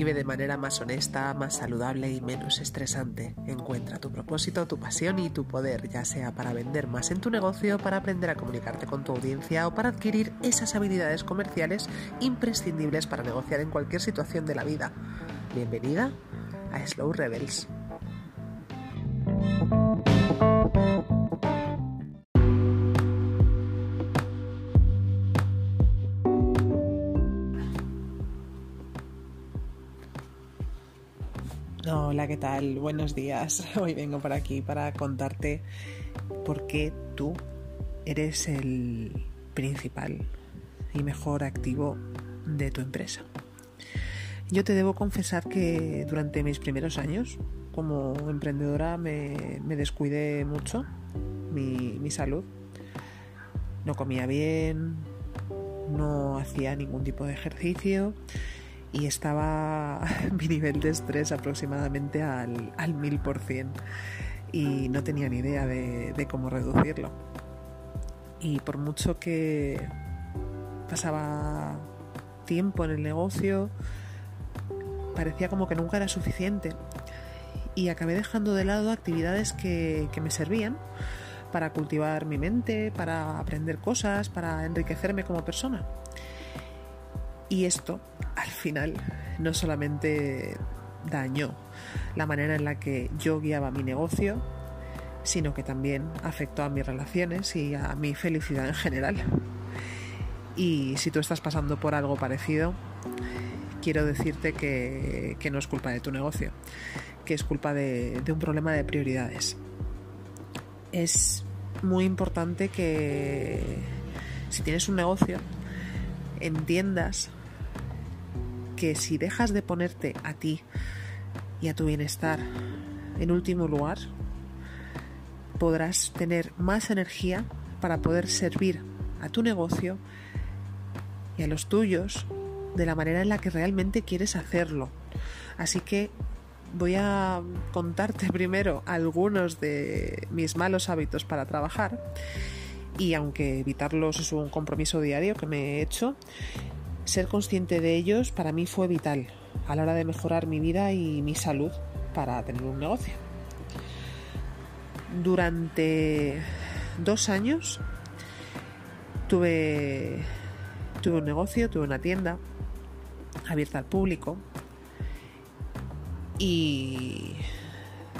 Vive de manera más honesta, más saludable y menos estresante. Encuentra tu propósito, tu pasión y tu poder, ya sea para vender más en tu negocio, para aprender a comunicarte con tu audiencia o para adquirir esas habilidades comerciales imprescindibles para negociar en cualquier situación de la vida. Bienvenida a Slow Rebels. Hola, ¿qué tal? Buenos días. Hoy vengo por aquí para contarte por qué tú eres el principal y mejor activo de tu empresa. Yo te debo confesar que durante mis primeros años como emprendedora me, descuidé mucho mi, salud. No comía bien, no hacía ningún tipo de ejercicio y estaba mi nivel de estrés aproximadamente al, al mil por cien y no tenía ni idea de, cómo reducirlo. Y por mucho que pasaba tiempo en el negocio, parecía como que nunca era suficiente. Y acabé dejando de lado actividades que, que me servían para cultivar mi mente, para aprender cosas, para enriquecerme como persona. Y esto, al final, no solamente dañó la manera en la que yo guiaba mi negocio, sino que también afectó a mis relaciones y a mi felicidad en general. Y si tú estás pasando por algo parecido, quiero decirte que, no es culpa de tu negocio, que es culpa de, de un problema de prioridades. Es muy importante que si tienes un negocio, entiendas que si dejas de ponerte a ti y a tu bienestar en último lugar, podrás tener más energía para poder servir a tu negocio y a los tuyos de la manera en la que realmente quieres hacerlo. Así que voy a contarte primero algunos de mis malos hábitos para trabajar y aunque evitarlos es un compromiso diario que me he hecho, ser consciente de ellos para mí fue vital a la hora de mejorar mi vida y mi salud para tener un negocio. Durante dos años tuve, tuve un negocio, tuve una tienda abierta al público y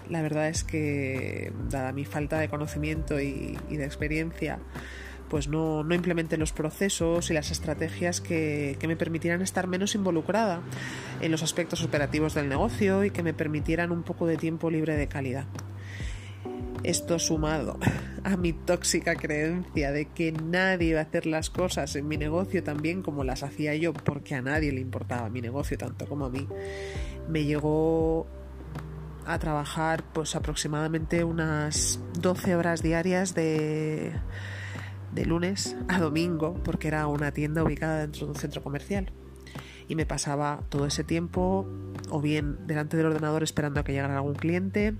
la verdad es que dada mi falta de conocimiento y, y de experiencia pues no, no implementé los procesos y las estrategias que, me permitieran estar menos involucrada en los aspectos operativos del negocio y que me permitieran un poco de tiempo libre de calidad. Esto sumado a mi tóxica creencia de que nadie iba a hacer las cosas en mi negocio tan bien como las hacía yo, porque a nadie le importaba mi negocio tanto como a mí, me llegó a trabajar pues aproximadamente unas 12 horas diarias de de lunes a domingo porque era una tienda ubicada dentro de un centro comercial y me pasaba todo ese tiempo o bien delante del ordenador esperando a que llegara algún cliente,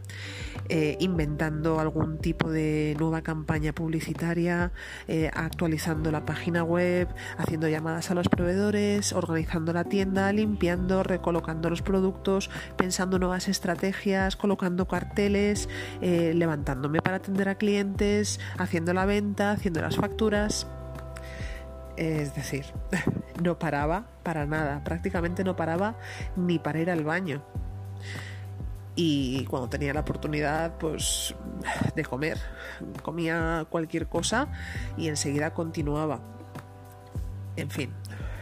eh, inventando algún tipo de nueva campaña publicitaria, eh, actualizando la página web, haciendo llamadas a los proveedores, organizando la tienda, limpiando, recolocando los productos, pensando nuevas estrategias, colocando carteles, eh, levantándome para atender a clientes, haciendo la venta, haciendo las facturas. Es decir, no paraba para nada, prácticamente no paraba ni para ir al baño. Y cuando tenía la oportunidad, pues, de comer, comía cualquier cosa y enseguida continuaba. En fin,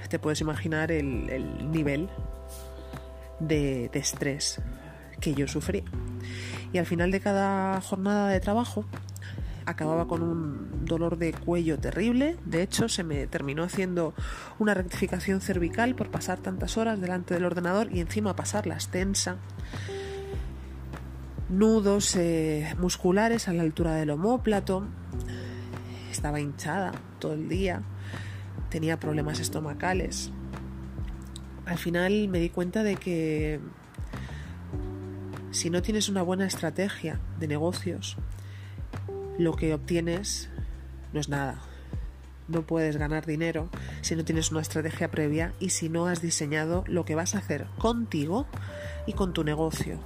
te puedes imaginar el, nivel de, de estrés que yo sufrí. Y al final de cada jornada de trabajo, acababa con un dolor de cuello terrible. De hecho, se me terminó haciendo una rectificación cervical por pasar tantas horas delante del ordenador y encima pasarlas tensa. Nudos eh, musculares a la altura del homóplato. Estaba hinchada todo el día. Tenía problemas estomacales. Al final me di cuenta de que si no tienes una buena estrategia de negocios, lo que obtienes no es nada. no puedes ganar dinero si no tienes una estrategia previa y si no has diseñado lo que vas a hacer contigo y con tu negocio.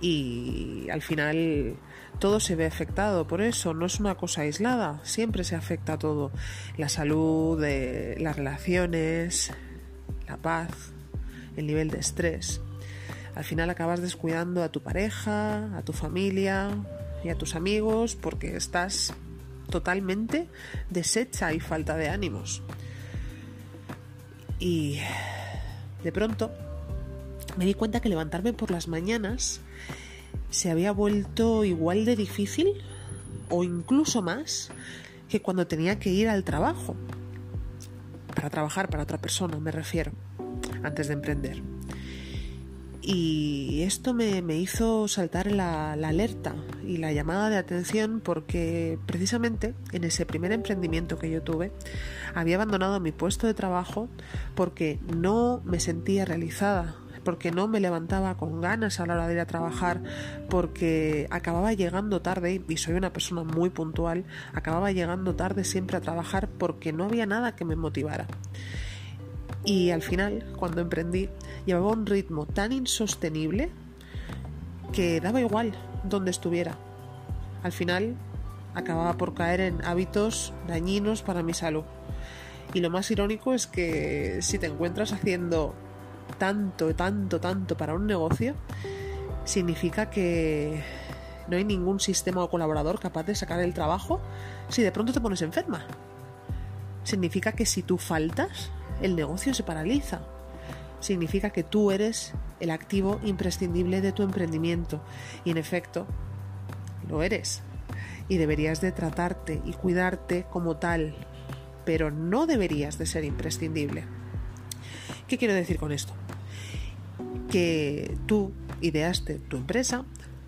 Y al final todo se ve afectado por eso, no es una cosa aislada, siempre se afecta a todo. La salud, eh, las relaciones, la paz, el nivel de estrés. Al final acabas descuidando a tu pareja, a tu familia y a tus amigos porque estás totalmente deshecha y falta de ánimos. Y de pronto me di cuenta que levantarme por las mañanas se había vuelto igual de difícil o incluso más que cuando tenía que ir al trabajo. Para trabajar para otra persona, me refiero, antes de emprender. Y esto me, hizo saltar la, alerta y la llamada de atención porque precisamente en ese primer emprendimiento que yo tuve había abandonado mi puesto de trabajo porque no me sentía realizada, porque no me levantaba con ganas a la hora de ir a trabajar, porque acababa llegando tarde, y soy una persona muy puntual, acababa llegando tarde siempre a trabajar porque no había nada que me motivara. Y al final, cuando emprendí, llevaba un ritmo tan insostenible que daba igual donde estuviera. Al final, acababa por caer en hábitos dañinos para mi salud. Y lo más irónico es que si te encuentras haciendo tanto, tanto, tanto para un negocio, significa que no hay ningún sistema o colaborador capaz de sacar el trabajo si de pronto te pones enferma. Significa que si tú faltas, el negocio se paraliza. Significa que tú eres el activo imprescindible de tu emprendimiento y en efecto lo eres y deberías de tratarte y cuidarte como tal, pero no deberías de ser imprescindible. ¿Qué quiero decir con esto? Que tú ideaste tu empresa,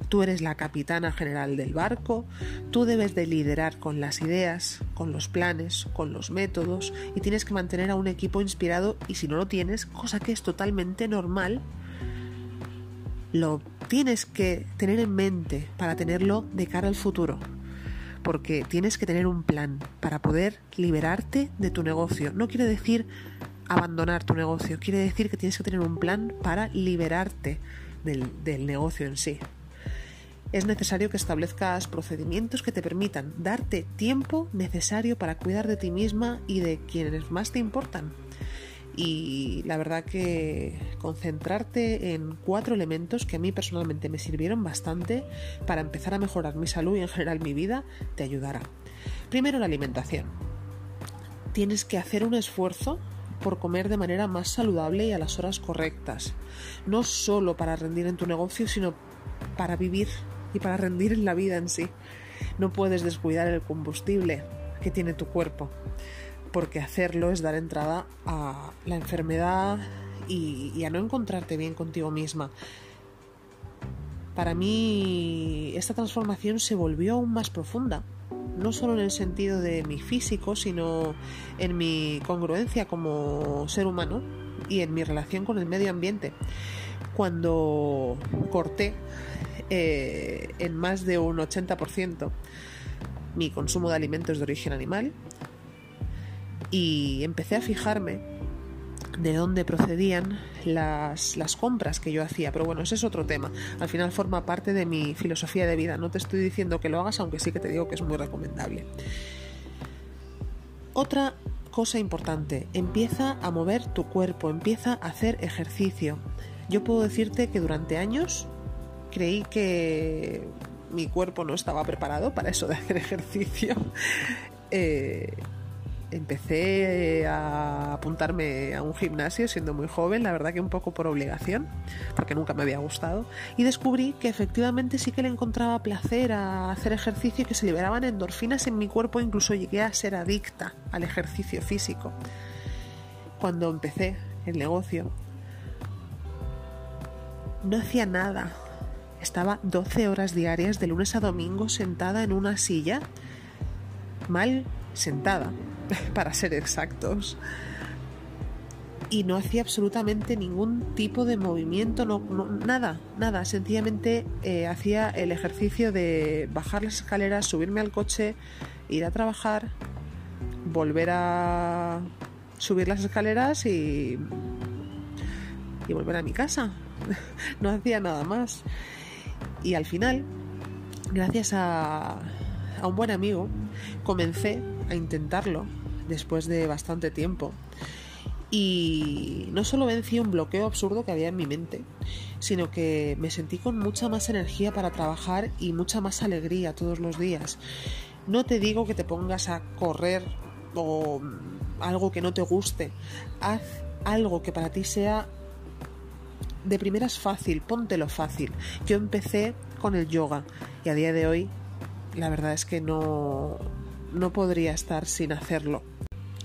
Tú eres la capitana general del barco, tú debes de liderar con las ideas, con los planes, con los métodos y tienes que mantener a un equipo inspirado y si no lo tienes, cosa que es totalmente normal, lo tienes que tener en mente para tenerlo de cara al futuro. Porque tienes que tener un plan para poder liberarte de tu negocio. No quiere decir abandonar tu negocio, quiere decir que tienes que tener un plan para liberarte del, del negocio en sí es necesario que establezcas procedimientos que te permitan darte tiempo necesario para cuidar de ti misma y de quienes más te importan. Y la verdad que concentrarte en cuatro elementos que a mí personalmente me sirvieron bastante para empezar a mejorar mi salud y en general mi vida te ayudará. Primero la alimentación. Tienes que hacer un esfuerzo por comer de manera más saludable y a las horas correctas. No solo para rendir en tu negocio, sino para vivir y para rendir en la vida en sí. No puedes descuidar el combustible que tiene tu cuerpo, porque hacerlo es dar entrada a la enfermedad y, a no encontrarte bien contigo misma. Para mí esta transformación se volvió aún más profunda, no solo en el sentido de mi físico, sino en mi congruencia como ser humano y en mi relación con el medio ambiente. Cuando corté eh, en más de un 80% mi consumo de alimentos de origen animal y empecé a fijarme de dónde procedían las, las, compras que yo hacía. Pero bueno, ese es otro tema. Al final forma parte de mi filosofía de vida. No te estoy diciendo que lo hagas, aunque sí que te digo que es muy recomendable. Otra cosa importante, empieza a mover tu cuerpo, empieza a hacer ejercicio. Yo puedo decirte que durante años creí que mi cuerpo no estaba preparado para eso de hacer ejercicio. Eh, empecé a apuntarme a un gimnasio siendo muy joven, la verdad que un poco por obligación, porque nunca me había gustado, y descubrí que efectivamente sí que le encontraba placer a hacer ejercicio que se liberaban endorfinas en mi cuerpo, incluso llegué a ser adicta al ejercicio físico. Cuando empecé el negocio, no hacía nada estaba 12 horas diarias de lunes a domingo sentada en una silla, mal sentada, para ser exactos. Y no hacía absolutamente ningún tipo de movimiento, no, nada, nada. Sencillamente eh, hacía el ejercicio de bajar las escaleras, subirme al coche, ir a trabajar, volver a subir las escaleras y, y volver a mi casa. no hacía nada más. Y al final, gracias a, a un buen amigo, comencé a intentarlo después de bastante tiempo. Y no solo vencí un bloqueo absurdo que había en mi mente, sino que me sentí con mucha más energía para trabajar y mucha más alegría todos los días. No te digo que te pongas a correr o algo que no te guste. Haz algo que para ti sea de primeras fácil, póntelo fácil. Yo empecé con el yoga y a día de hoy la verdad es que no, no podría estar sin hacerlo.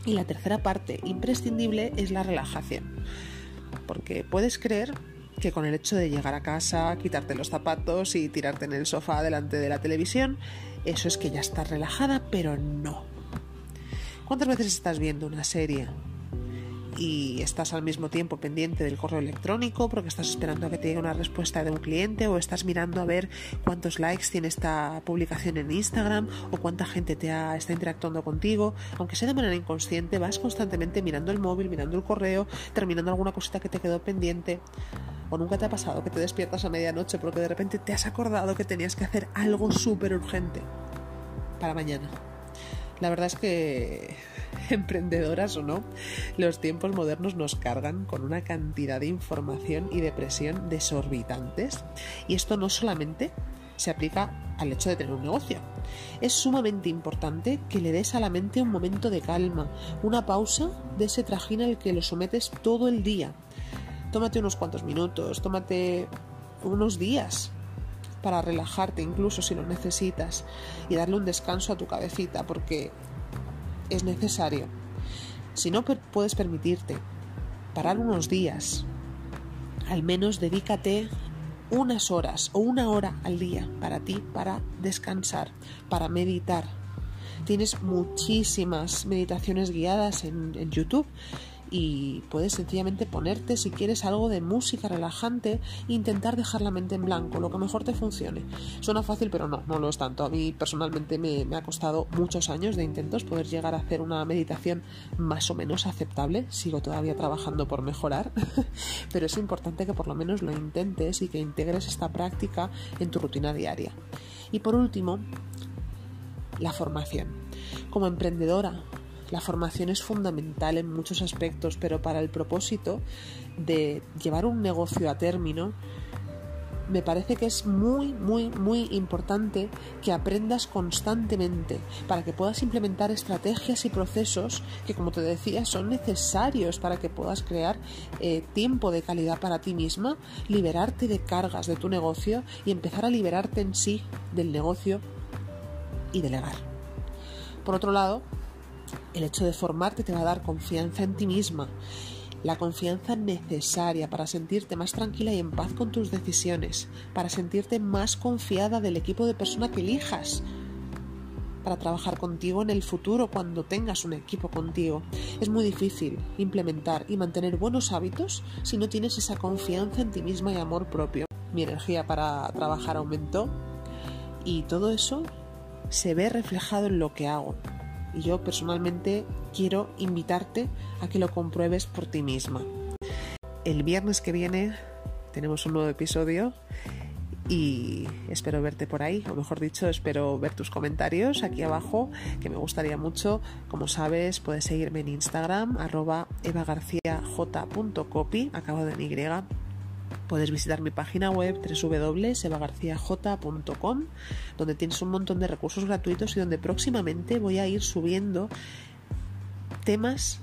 Y la tercera parte imprescindible es la relajación. Porque puedes creer que con el hecho de llegar a casa, quitarte los zapatos y tirarte en el sofá delante de la televisión, eso es que ya estás relajada, pero no. ¿Cuántas veces estás viendo una serie y estás al mismo tiempo pendiente del correo electrónico porque estás esperando a que te llegue una respuesta de un cliente o estás mirando a ver cuántos likes tiene esta publicación en Instagram o cuánta gente te está interactuando contigo, aunque sea de manera inconsciente, vas constantemente mirando el móvil, mirando el correo, terminando alguna cosita que te quedó pendiente. ¿O nunca te ha pasado que te despiertas a medianoche porque de repente te has acordado que tenías que hacer algo súper urgente para mañana? La verdad es que emprendedoras o no, los tiempos modernos nos cargan con una cantidad de información y de presión desorbitantes. Y esto no solamente se aplica al hecho de tener un negocio. Es sumamente importante que le des a la mente un momento de calma, una pausa de ese trajín al que lo sometes todo el día. Tómate unos cuantos minutos, tómate unos días para relajarte incluso si lo necesitas y darle un descanso a tu cabecita porque es necesario. Si no puedes permitirte parar unos días, al menos dedícate unas horas o una hora al día para ti, para descansar, para meditar. Tienes muchísimas meditaciones guiadas en, en YouTube y puedes sencillamente ponerte si quieres algo de música relajante e intentar dejar la mente en blanco, lo que mejor te funcione. Suena fácil, pero no, no lo es tanto. A mí personalmente me, me ha costado muchos años de intentos poder llegar a hacer una meditación más o menos aceptable. Sigo todavía trabajando por mejorar, pero es importante que por lo menos lo intentes y que integres esta práctica en tu rutina diaria. Y por último, la formación. Como emprendedora, la formación es fundamental en muchos aspectos, pero para el propósito de llevar un negocio a término, me parece que es muy, muy, muy importante que aprendas constantemente para que puedas implementar estrategias y procesos que, como te decía, son necesarios para que puedas crear eh, tiempo de calidad para ti misma, liberarte de cargas de tu negocio y empezar a liberarte en sí del negocio y delegar. Por otro lado, el hecho de formarte te va a dar confianza en ti misma, la confianza necesaria para sentirte más tranquila y en paz con tus decisiones, para sentirte más confiada del equipo de persona que elijas, para trabajar contigo en el futuro cuando tengas un equipo contigo. Es muy difícil implementar y mantener buenos hábitos si no tienes esa confianza en ti misma y amor propio. Mi energía para trabajar aumentó y todo eso se ve reflejado en lo que hago, y yo personalmente quiero invitarte a que lo compruebes por ti misma. El viernes que viene tenemos un nuevo episodio y espero verte por ahí, o mejor dicho, espero ver tus comentarios aquí abajo, que me gustaría mucho. Como sabes, puedes seguirme en Instagram, arroba evagarciaj.copy, acabo de en Y, Puedes visitar mi página web www.evagarciaj.com donde tienes un montón de recursos gratuitos y donde próximamente voy a ir subiendo temas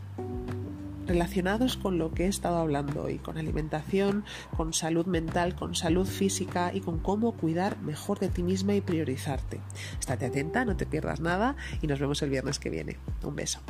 relacionados con lo que he estado hablando hoy, con alimentación, con salud mental, con salud física y con cómo cuidar mejor de ti misma y priorizarte. Estate atenta, no te pierdas nada y nos vemos el viernes que viene. Un beso.